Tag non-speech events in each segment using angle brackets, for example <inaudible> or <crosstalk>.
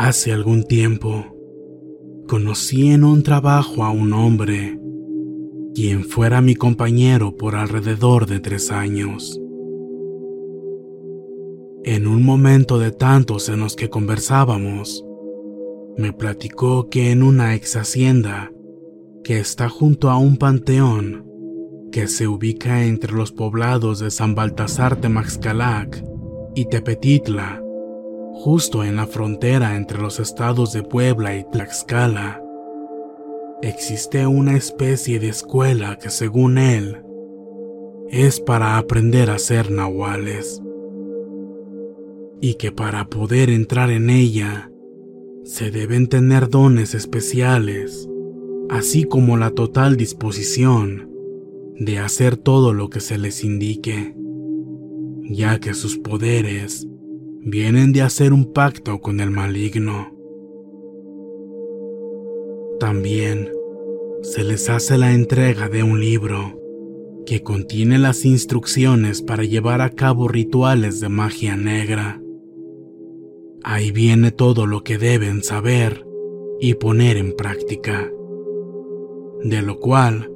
Hace algún tiempo, conocí en un trabajo a un hombre, quien fuera mi compañero por alrededor de tres años. En un momento de tantos en los que conversábamos, me platicó que en una ex hacienda que está junto a un panteón que se ubica entre los poblados de San Baltasar Temaxcalac y Tepetitla, justo en la frontera entre los estados de Puebla y Tlaxcala, existe una especie de escuela que según él es para aprender a ser nahuales y que para poder entrar en ella se deben tener dones especiales, así como la total disposición de hacer todo lo que se les indique, ya que sus poderes vienen de hacer un pacto con el maligno. También se les hace la entrega de un libro que contiene las instrucciones para llevar a cabo rituales de magia negra. Ahí viene todo lo que deben saber y poner en práctica, de lo cual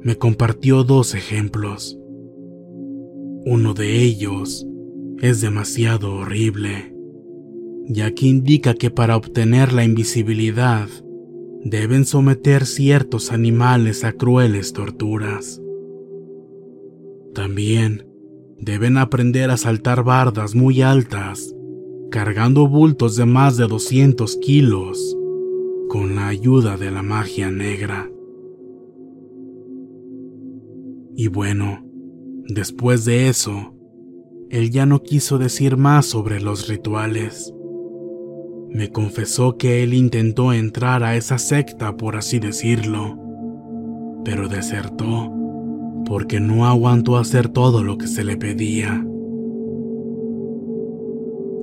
me compartió dos ejemplos. Uno de ellos es demasiado horrible, ya que indica que para obtener la invisibilidad deben someter ciertos animales a crueles torturas. También deben aprender a saltar bardas muy altas, cargando bultos de más de 200 kilos, con la ayuda de la magia negra. Y bueno, después de eso, él ya no quiso decir más sobre los rituales. Me confesó que él intentó entrar a esa secta, por así decirlo, pero desertó porque no aguantó hacer todo lo que se le pedía.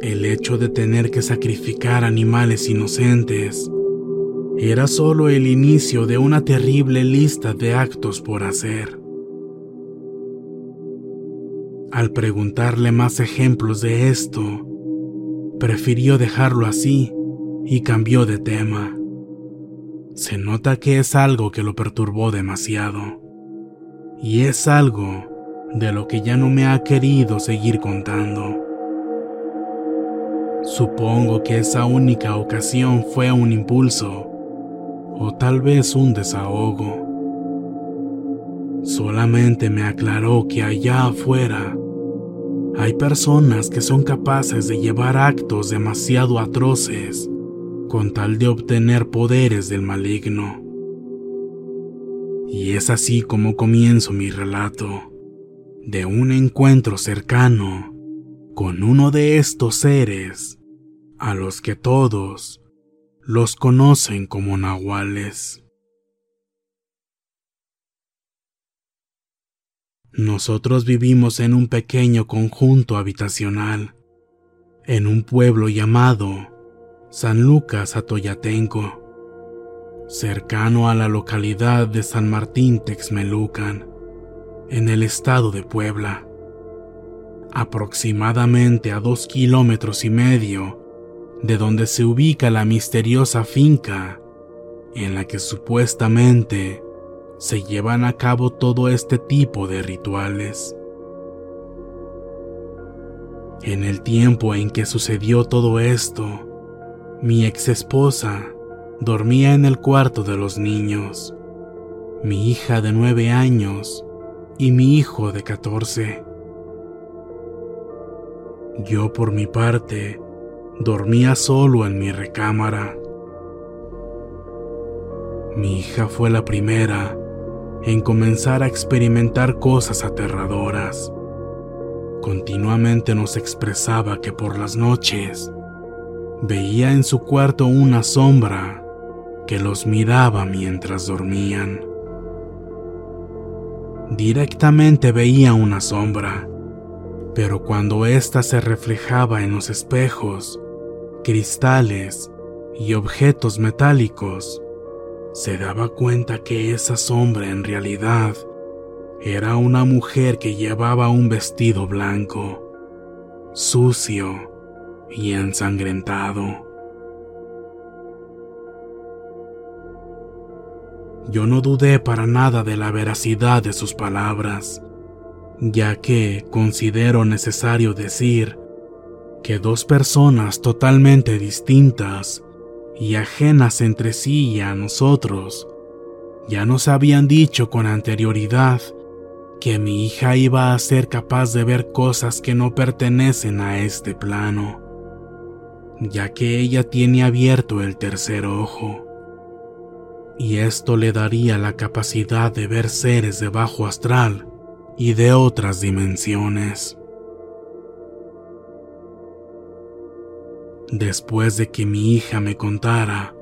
El hecho de tener que sacrificar animales inocentes era solo el inicio de una terrible lista de actos por hacer. Al preguntarle más ejemplos de esto, prefirió dejarlo así y cambió de tema. Se nota que es algo que lo perturbó demasiado. Y es algo de lo que ya no me ha querido seguir contando. Supongo que esa única ocasión fue un impulso o tal vez un desahogo. Solamente me aclaró que allá afuera hay personas que son capaces de llevar actos demasiado atroces con tal de obtener poderes del maligno. Y es así como comienzo mi relato de un encuentro cercano con uno de estos seres a los que todos los conocen como nahuales. Nosotros vivimos en un pequeño conjunto habitacional, en un pueblo llamado San Lucas Atoyatenco, cercano a la localidad de San Martín Texmelucan, en el estado de Puebla, aproximadamente a dos kilómetros y medio de donde se ubica la misteriosa finca en la que supuestamente se llevan a cabo todo este tipo de rituales. En el tiempo en que sucedió todo esto, mi ex esposa dormía en el cuarto de los niños, mi hija de nueve años y mi hijo de catorce. Yo por mi parte dormía solo en mi recámara. Mi hija fue la primera en comenzar a experimentar cosas aterradoras. Continuamente nos expresaba que por las noches veía en su cuarto una sombra que los miraba mientras dormían. Directamente veía una sombra, pero cuando ésta se reflejaba en los espejos, cristales y objetos metálicos, se daba cuenta que esa sombra en realidad era una mujer que llevaba un vestido blanco, sucio y ensangrentado. Yo no dudé para nada de la veracidad de sus palabras, ya que considero necesario decir que dos personas totalmente distintas y ajenas entre sí y a nosotros, ya nos habían dicho con anterioridad que mi hija iba a ser capaz de ver cosas que no pertenecen a este plano, ya que ella tiene abierto el tercer ojo, y esto le daría la capacidad de ver seres de bajo astral y de otras dimensiones. Después de que mi hija me contara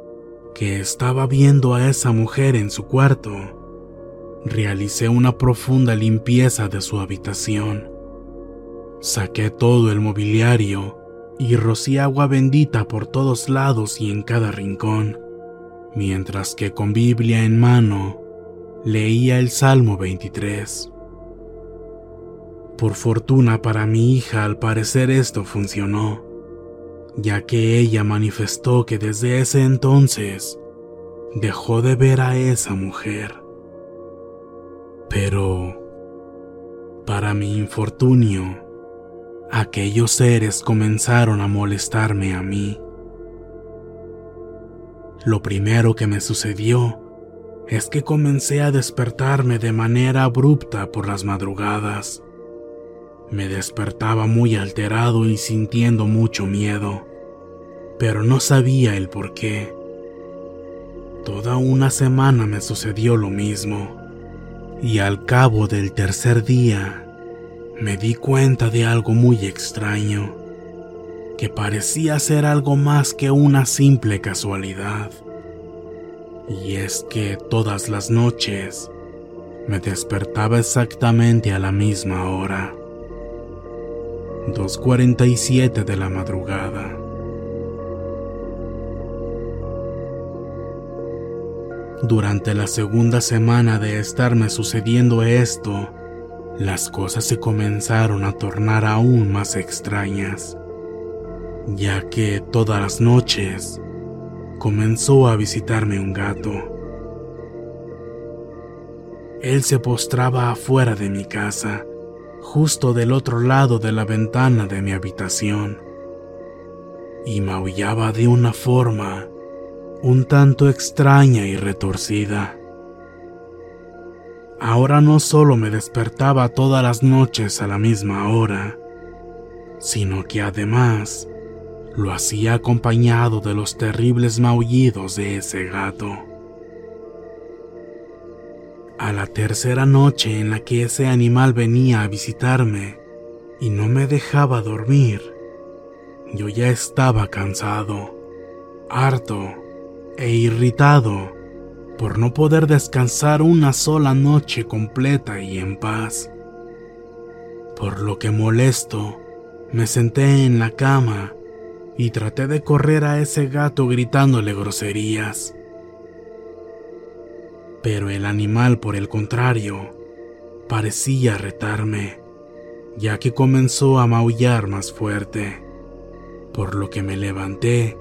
que estaba viendo a esa mujer en su cuarto, realicé una profunda limpieza de su habitación. Saqué todo el mobiliario y rocié agua bendita por todos lados y en cada rincón, mientras que con Biblia en mano leía el Salmo 23. Por fortuna para mi hija al parecer esto funcionó ya que ella manifestó que desde ese entonces dejó de ver a esa mujer. Pero, para mi infortunio, aquellos seres comenzaron a molestarme a mí. Lo primero que me sucedió es que comencé a despertarme de manera abrupta por las madrugadas. Me despertaba muy alterado y sintiendo mucho miedo, pero no sabía el por qué. Toda una semana me sucedió lo mismo, y al cabo del tercer día me di cuenta de algo muy extraño, que parecía ser algo más que una simple casualidad. Y es que todas las noches me despertaba exactamente a la misma hora. 2.47 de la madrugada. Durante la segunda semana de estarme sucediendo esto, las cosas se comenzaron a tornar aún más extrañas, ya que todas las noches comenzó a visitarme un gato. Él se postraba afuera de mi casa justo del otro lado de la ventana de mi habitación, y maullaba de una forma un tanto extraña y retorcida. Ahora no solo me despertaba todas las noches a la misma hora, sino que además lo hacía acompañado de los terribles maullidos de ese gato. A la tercera noche en la que ese animal venía a visitarme y no me dejaba dormir, yo ya estaba cansado, harto e irritado por no poder descansar una sola noche completa y en paz. por lo que molesto me senté en la cama y traté de correr a ese gato gritándole groserías. Pero el animal, por el contrario, parecía retarme, ya que comenzó a maullar más fuerte, por lo que me levanté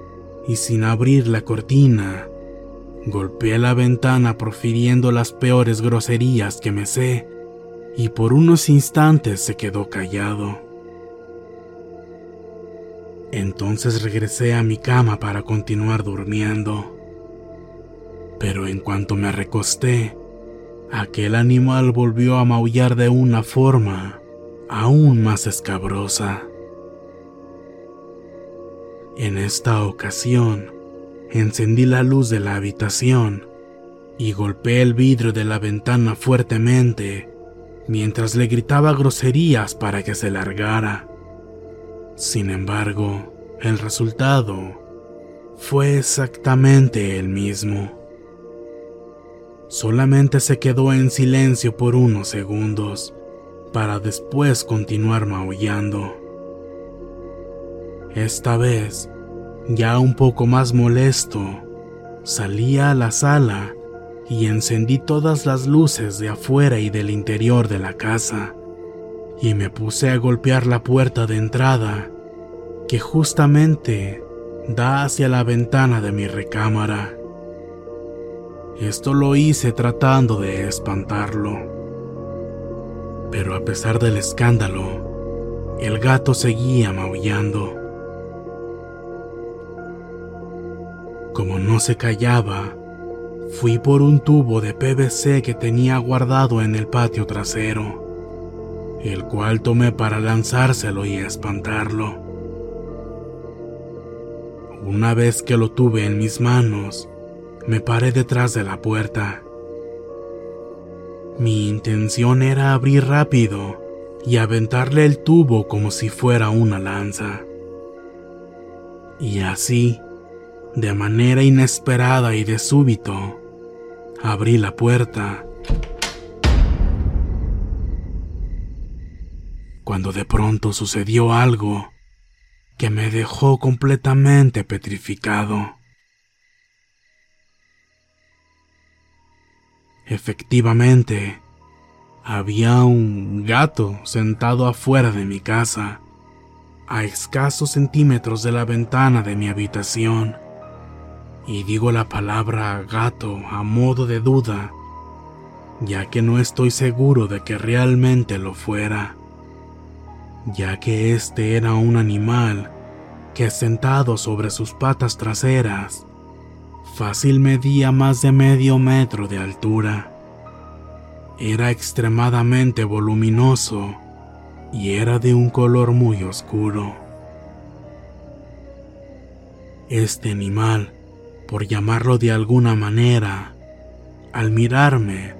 y sin abrir la cortina, golpeé la ventana profiriendo las peores groserías que me sé, y por unos instantes se quedó callado. Entonces regresé a mi cama para continuar durmiendo. Pero en cuanto me recosté, aquel animal volvió a maullar de una forma aún más escabrosa. En esta ocasión, encendí la luz de la habitación y golpeé el vidrio de la ventana fuertemente mientras le gritaba groserías para que se largara. Sin embargo, el resultado fue exactamente el mismo. Solamente se quedó en silencio por unos segundos para después continuar maullando. Esta vez, ya un poco más molesto, salí a la sala y encendí todas las luces de afuera y del interior de la casa y me puse a golpear la puerta de entrada que justamente da hacia la ventana de mi recámara. Esto lo hice tratando de espantarlo. Pero a pesar del escándalo, el gato seguía maullando. Como no se callaba, fui por un tubo de PVC que tenía guardado en el patio trasero el cual tomé para lanzárselo y espantarlo. Una vez que lo tuve en mis manos, me paré detrás de la puerta. Mi intención era abrir rápido y aventarle el tubo como si fuera una lanza. Y así, de manera inesperada y de súbito, abrí la puerta cuando de pronto sucedió algo que me dejó completamente petrificado. Efectivamente, había un gato sentado afuera de mi casa, a escasos centímetros de la ventana de mi habitación. Y digo la palabra gato a modo de duda, ya que no estoy seguro de que realmente lo fuera ya que este era un animal que sentado sobre sus patas traseras, fácil medía más de medio metro de altura. Era extremadamente voluminoso y era de un color muy oscuro. Este animal, por llamarlo de alguna manera, al mirarme,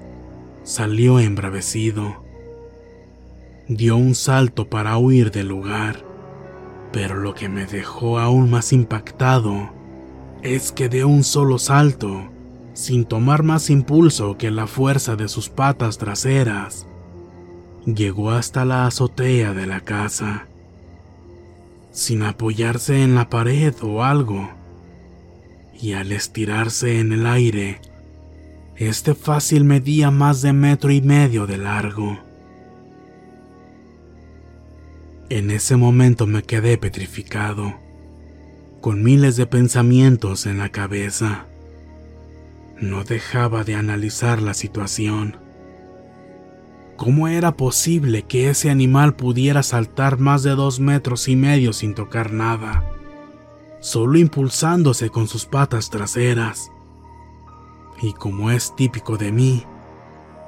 salió embravecido. Dio un salto para huir del lugar, pero lo que me dejó aún más impactado es que de un solo salto, sin tomar más impulso que la fuerza de sus patas traseras, llegó hasta la azotea de la casa, sin apoyarse en la pared o algo, y al estirarse en el aire, este fácil medía más de metro y medio de largo. En ese momento me quedé petrificado, con miles de pensamientos en la cabeza. No dejaba de analizar la situación. ¿Cómo era posible que ese animal pudiera saltar más de dos metros y medio sin tocar nada, solo impulsándose con sus patas traseras? Y como es típico de mí,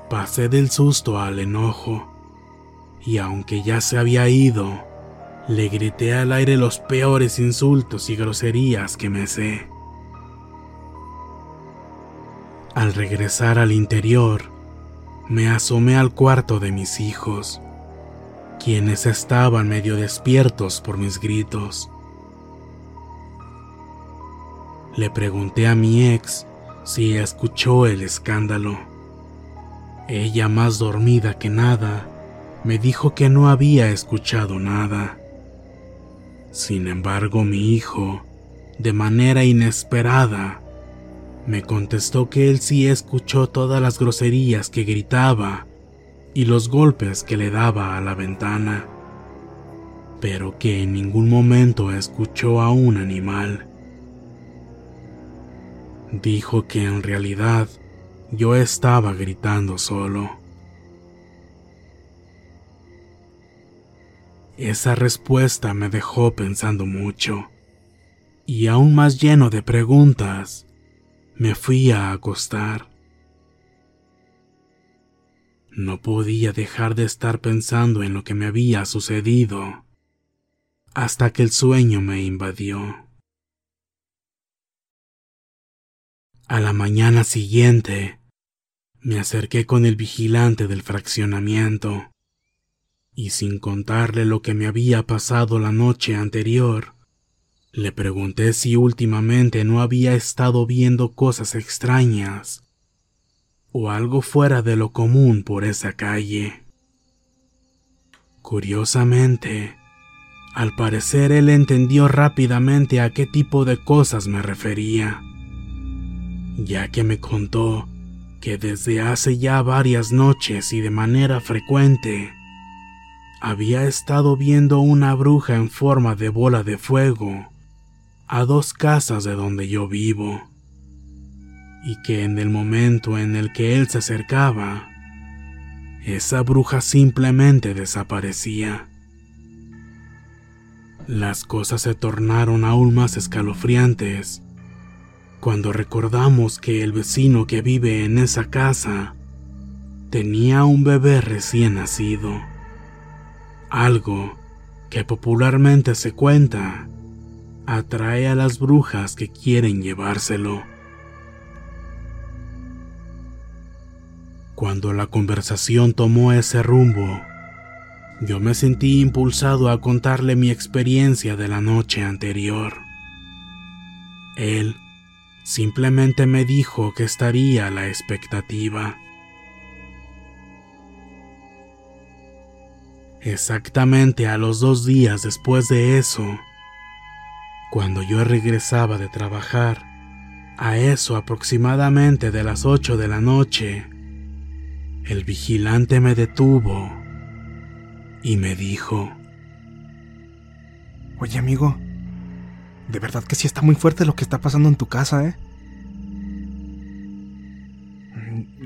pasé del susto al enojo y aunque ya se había ido, le grité al aire los peores insultos y groserías que me sé. Al regresar al interior, me asomé al cuarto de mis hijos, quienes estaban medio despiertos por mis gritos. Le pregunté a mi ex si escuchó el escándalo. Ella más dormida que nada, me dijo que no había escuchado nada. Sin embargo, mi hijo, de manera inesperada, me contestó que él sí escuchó todas las groserías que gritaba y los golpes que le daba a la ventana, pero que en ningún momento escuchó a un animal. Dijo que en realidad yo estaba gritando solo. Esa respuesta me dejó pensando mucho, y aún más lleno de preguntas, me fui a acostar. No podía dejar de estar pensando en lo que me había sucedido, hasta que el sueño me invadió. A la mañana siguiente, me acerqué con el vigilante del fraccionamiento y sin contarle lo que me había pasado la noche anterior, le pregunté si últimamente no había estado viendo cosas extrañas o algo fuera de lo común por esa calle. Curiosamente, al parecer él entendió rápidamente a qué tipo de cosas me refería, ya que me contó que desde hace ya varias noches y de manera frecuente había estado viendo una bruja en forma de bola de fuego a dos casas de donde yo vivo, y que en el momento en el que él se acercaba, esa bruja simplemente desaparecía. Las cosas se tornaron aún más escalofriantes cuando recordamos que el vecino que vive en esa casa tenía un bebé recién nacido algo que popularmente se cuenta atrae a las brujas que quieren llevárselo. Cuando la conversación tomó ese rumbo, yo me sentí impulsado a contarle mi experiencia de la noche anterior. Él simplemente me dijo que estaría a la expectativa. Exactamente a los dos días después de eso, cuando yo regresaba de trabajar, a eso aproximadamente de las ocho de la noche, el vigilante me detuvo y me dijo, Oye amigo, de verdad que sí está muy fuerte lo que está pasando en tu casa, ¿eh?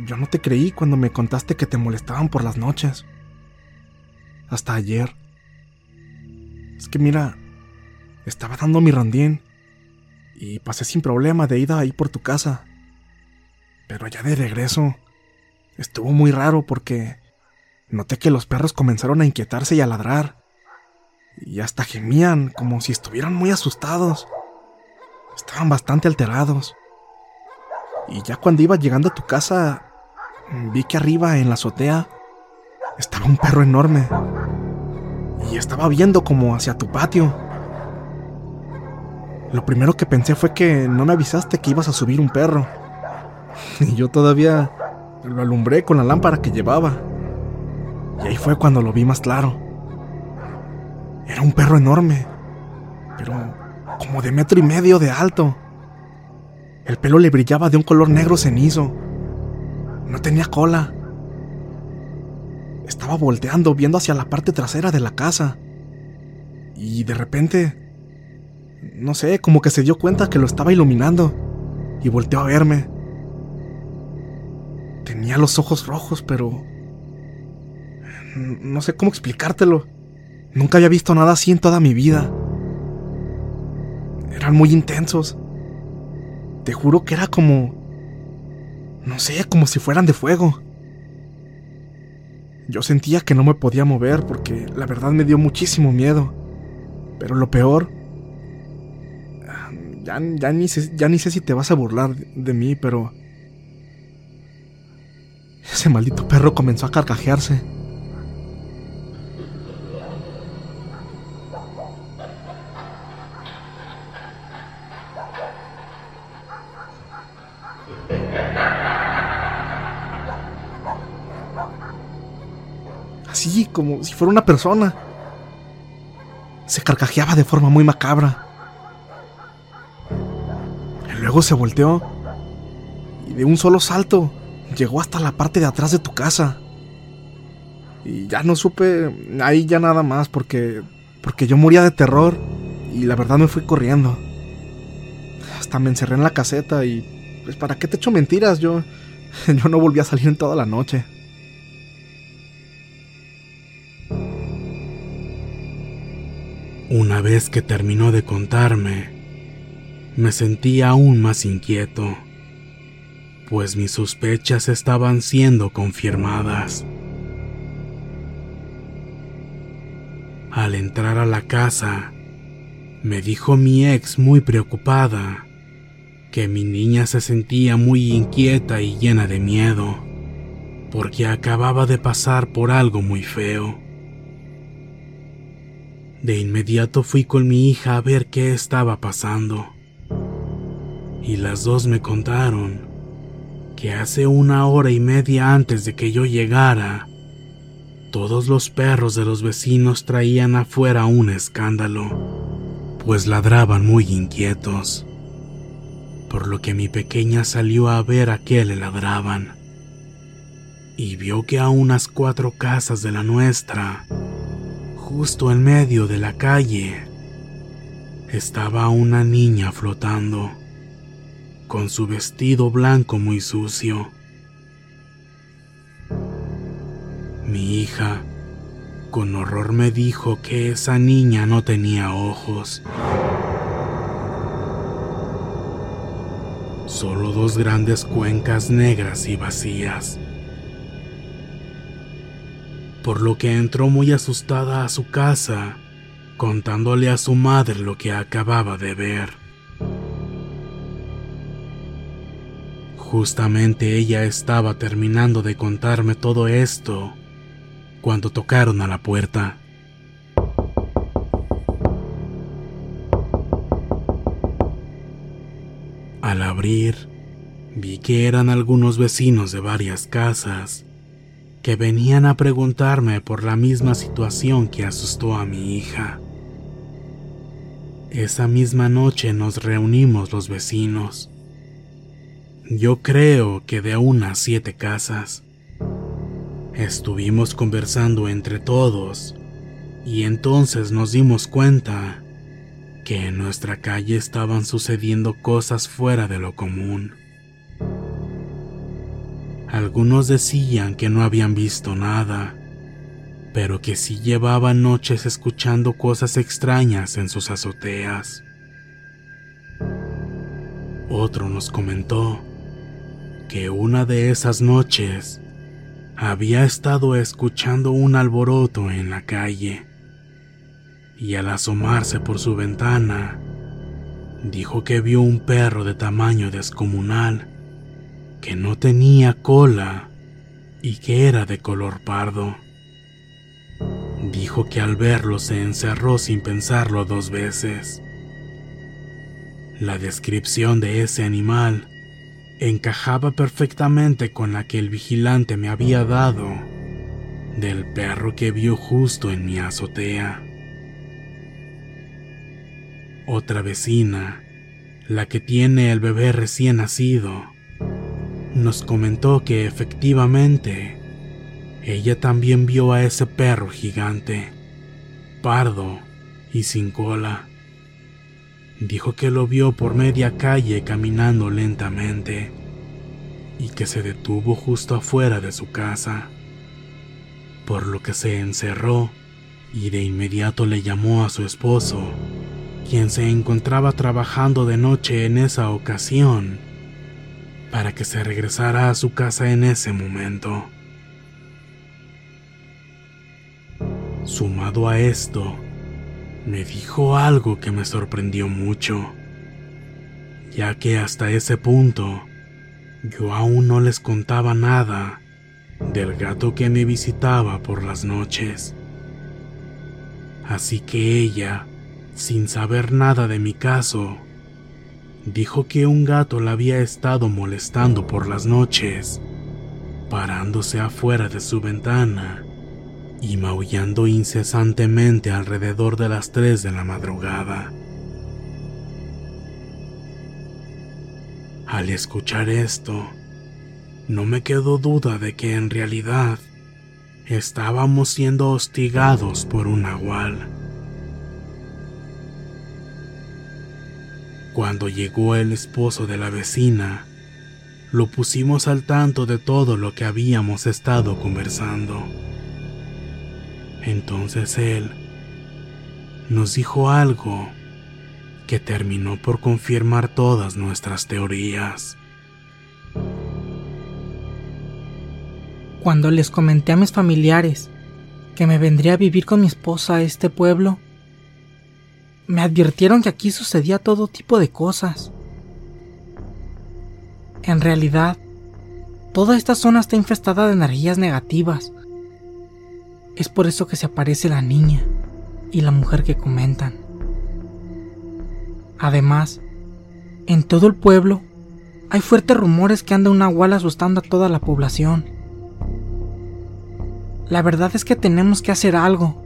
Yo no te creí cuando me contaste que te molestaban por las noches hasta ayer. Es que mira, estaba dando mi rondín y pasé sin problema de ida ahí por tu casa. Pero ya de regreso, estuvo muy raro porque noté que los perros comenzaron a inquietarse y a ladrar. Y hasta gemían como si estuvieran muy asustados. Estaban bastante alterados. Y ya cuando iba llegando a tu casa, vi que arriba en la azotea estaba un perro enorme. Y estaba viendo como hacia tu patio. Lo primero que pensé fue que no me avisaste que ibas a subir un perro. <laughs> Y yo todavía lo alumbré con la lámpara que llevaba. Y ahí fue cuando lo vi más claro. Era un perro enorme, pero como de metro y medio de alto. El pelo le brillaba de un color negro cenizo. No tenía cola. Estaba volteando, viendo hacia la parte trasera de la casa. Y de repente, no sé, como que se dio cuenta que lo estaba iluminando. Y volteó a verme. Tenía los ojos rojos, pero... No sé cómo explicártelo. Nunca había visto nada así en toda mi vida. Eran muy intensos. Te juro que era como... No sé, como si fueran de fuego. Yo sentía que no me podía mover porque la verdad me dio muchísimo miedo. Pero lo peor... Ya, ya, ni, sé, ya ni sé si te vas a burlar de mí, pero... Ese maldito perro comenzó a carcajearse. Fuera una persona. Se carcajeaba de forma muy macabra. Luego se volteó y de un solo salto llegó hasta la parte de atrás de tu casa. Y ya no supe ahí ya nada más porque porque yo moría de terror y la verdad me fui corriendo. Hasta me encerré en la caseta y pues para qué te echo mentiras, yo <laughs> yo no volví a salir en toda la noche. Una vez que terminó de contarme, me sentí aún más inquieto, pues mis sospechas estaban siendo confirmadas. Al entrar a la casa, me dijo mi ex muy preocupada que mi niña se sentía muy inquieta y llena de miedo, porque acababa de pasar por algo muy feo. De inmediato fui con mi hija a ver qué estaba pasando, y las dos me contaron que hace una hora y media antes de que yo llegara, todos los perros de los vecinos traían afuera un escándalo, pues ladraban muy inquietos, por lo que mi pequeña salió a ver a qué le ladraban, y vio que a unas cuatro casas de la nuestra, justo en medio de la calle, estaba una niña flotando, con su vestido blanco muy sucio Mi hija, con horror me dijo que esa niña no tenía ojos. Solo dos grandes cuencas negras y vacías. Por lo que entró muy asustada a su casa, contándole a su madre lo que acababa de ver. Justamente ella estaba terminando de contarme todo esto cuando tocaron a la puerta. Al abrir, vi que eran algunos vecinos de varias casas que venían a preguntarme por la misma situación que asustó a mi hija. Esa misma noche nos reunimos los vecinos. Yo creo que de unas siete casas. Estuvimos conversando entre todos y entonces nos dimos cuenta que en nuestra calle estaban sucediendo cosas fuera de lo común. Algunos decían que no habían visto nada, pero que sí llevaban noches escuchando cosas extrañas en sus azoteas. Otro nos comentó que una de esas noches había estado escuchando un alboroto en la calle y al asomarse por su ventana, dijo que vio un perro de tamaño descomunal que no tenía cola y que era de color pardo. Dijo que al verlo se encerró sin pensarlo dos veces. La descripción de ese animal encajaba perfectamente con la que el vigilante me había dado del perro que vio justo en mi azotea. Otra vecina, la que tiene el bebé recién nacido, nos comentó que efectivamente ella también vio a ese perro gigante, pardo y sin cola. Dijo que lo vio por media calle caminando lentamente y que se detuvo justo afuera de su casa, por lo que se encerró y de inmediato le llamó a su esposo, quien se encontraba trabajando de noche en esa ocasión, para que se regresara a su casa en ese momento. Sumado a esto, me dijo algo que me sorprendió mucho, ya que hasta ese punto yo aún no les contaba nada del gato que me visitaba por las noches. Así que ella, sin saber nada de mi caso, dijo que un gato la había estado molestando por las noches, parándose afuera de su ventana y maullando incesantemente alrededor de las 3 de la madrugada. Al escuchar esto, no me quedó duda de que en realidad estábamos siendo hostigados por un nahual. Cuando llegó el esposo de la vecina, lo pusimos al tanto de todo lo que habíamos estado conversando. Entonces él nos dijo algo que terminó por confirmar todas nuestras teorías. Cuando les comenté a mis familiares que me vendría a vivir con mi esposa a este pueblo, me advirtieron que aquí sucedía todo tipo de cosas. En realidad, toda esta zona está infestada de energías negativas. Es por eso que se aparece la niña y la mujer que comentan. Además, en todo el pueblo hay fuertes rumores que anda un nahual asustando a toda la población. La verdad es que tenemos que hacer algo.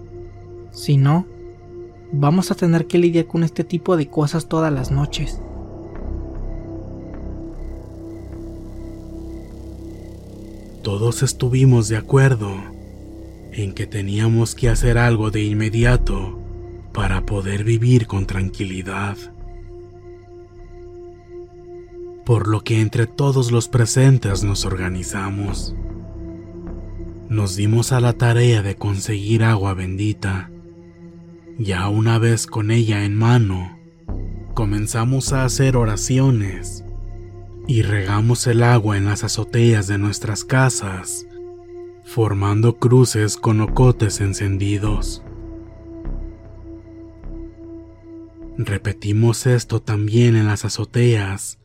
Si no, vamos a tener que lidiar con este tipo de cosas todas las noches. Todos estuvimos de acuerdo en que teníamos que hacer algo de inmediato para poder vivir con tranquilidad. Por lo que entre todos los presentes nos organizamos. Nos dimos a la tarea de conseguir agua bendita. Ya una vez con ella en mano, comenzamos a hacer oraciones y regamos el agua en las azoteas de nuestras casas, formando cruces con ocotes encendidos. Repetimos esto también en las azoteas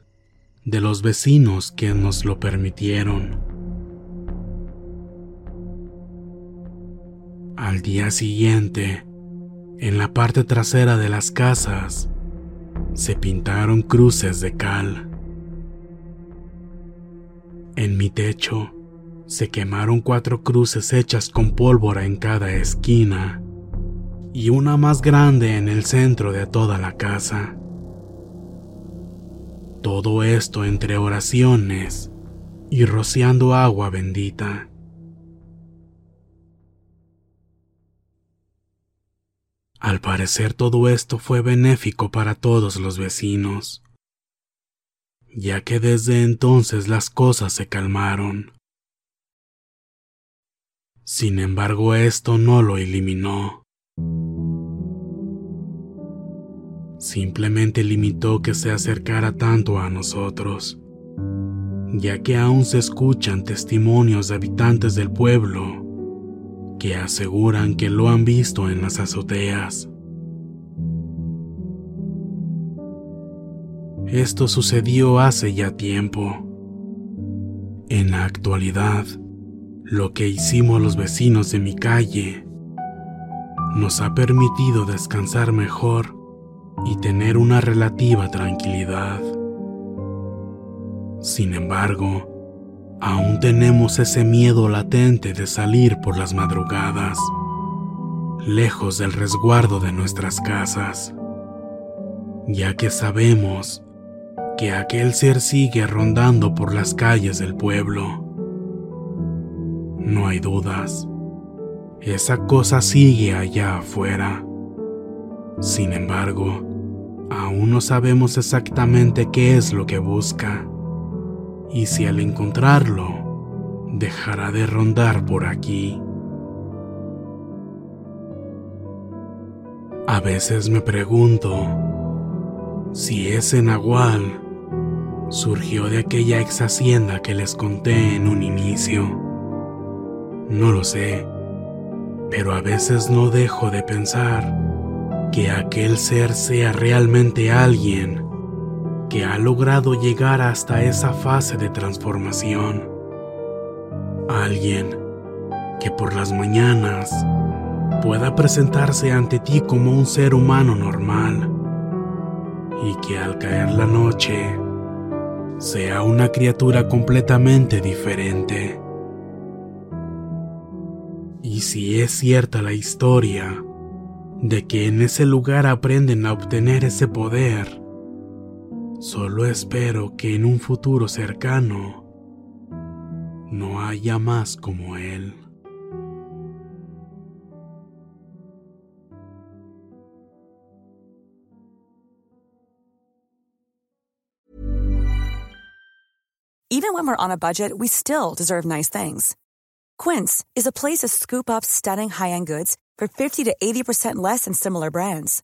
de los vecinos que nos lo permitieron. Al día siguiente, en la parte trasera de las casas, se pintaron cruces de cal. En mi techo se quemaron cuatro cruces hechas con pólvora en cada esquina y una más grande en el centro de toda la casa. Todo esto entre oraciones y rociando agua bendita. Al parecer todo esto fue benéfico para todos los vecinos ya que desde entonces las cosas se calmaron. Sin embargo, esto no lo eliminó. Simplemente limitó que se acercara tanto a nosotros, ya que aún se escuchan testimonios de habitantes del pueblo que aseguran que lo han visto en las azoteas. Esto sucedió hace ya tiempo. En la actualidad, lo que hicimos los vecinos de mi calle nos ha permitido descansar mejor y tener una relativa tranquilidad. Sin embargo, aún tenemos ese miedo latente de salir por las madrugadas, lejos del resguardo de nuestras casas, ya que sabemos que aquel ser sigue rondando por las calles del pueblo. No hay dudas, esa cosa sigue allá afuera. Sin embargo, aún no sabemos exactamente qué es lo que busca y si al encontrarlo, dejará de rondar por aquí. A veces me pregunto si ese nahual surgió de aquella ex hacienda que les conté en un inicio. No lo sé, pero a veces no dejo de pensar que aquel ser sea realmente alguien que ha logrado llegar hasta esa fase de transformación. Alguien que por las mañanas pueda presentarse ante ti como un ser humano normal y que al caer la noche sea una criatura completamente diferente. Y si es cierta la historia de que en ese lugar aprenden a obtener ese poder, solo espero que en un futuro cercano no haya más como él. Even when we're on a budget, we still deserve nice things. Quince is a place to scoop up stunning high-end goods for 50 to 80% less than similar brands.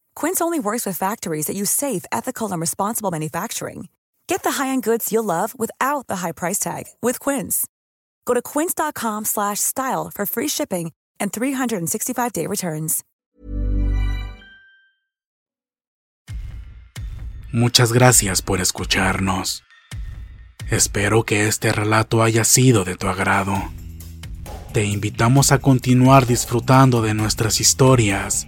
Quince only works with factories that use safe, ethical, and responsible manufacturing. Get the high-end goods you'll love without the high price tag with Quince. Go to quince.com/style for free shipping and 365-day returns. Muchas gracias por escucharnos. Espero que este relato haya sido de tu agrado. Te invitamos a continuar disfrutando de nuestras historias